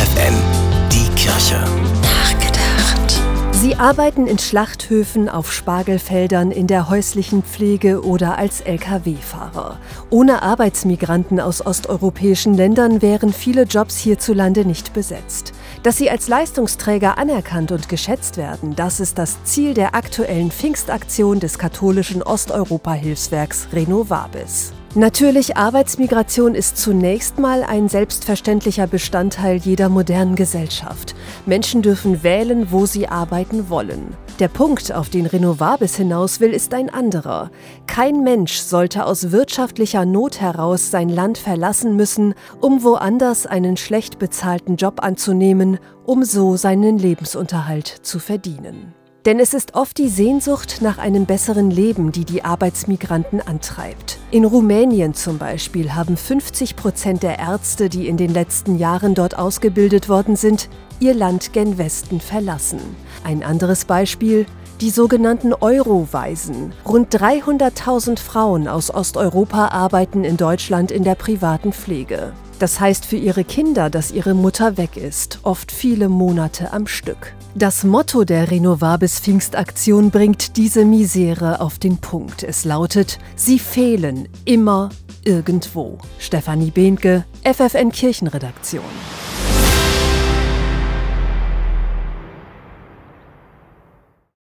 FFN, die Kirche. Nachgedacht. Sie arbeiten in Schlachthöfen, auf Spargelfeldern, in der häuslichen Pflege oder als Lkw-Fahrer. Ohne Arbeitsmigranten aus osteuropäischen Ländern wären viele Jobs hierzulande nicht besetzt. Dass sie als Leistungsträger anerkannt und geschätzt werden, das ist das Ziel der aktuellen Pfingstaktion des katholischen Osteuropa-Hilfswerks Renovabis. Natürlich, Arbeitsmigration ist zunächst mal ein selbstverständlicher Bestandteil jeder modernen Gesellschaft. Menschen dürfen wählen, wo sie arbeiten wollen. Der Punkt, auf den Renovabis hinaus will, ist ein anderer. Kein Mensch sollte aus wirtschaftlicher Not heraus sein Land verlassen müssen, um woanders einen schlecht bezahlten Job anzunehmen, um so seinen Lebensunterhalt zu verdienen. Denn es ist oft die Sehnsucht nach einem besseren Leben, die die Arbeitsmigranten antreibt. In Rumänien zum Beispiel haben 50 Prozent der Ärzte, die in den letzten Jahren dort ausgebildet worden sind, ihr Land gen Westen verlassen. Ein anderes Beispiel, die sogenannten Euroweisen. Rund 300.000 Frauen aus Osteuropa arbeiten in Deutschland in der privaten Pflege. Das heißt für ihre Kinder, dass ihre Mutter weg ist, oft viele Monate am Stück. Das Motto der Renovabis Pfingstaktion bringt diese Misere auf den Punkt. Es lautet: Sie fehlen immer irgendwo. Stefanie Behnke, FFN Kirchenredaktion.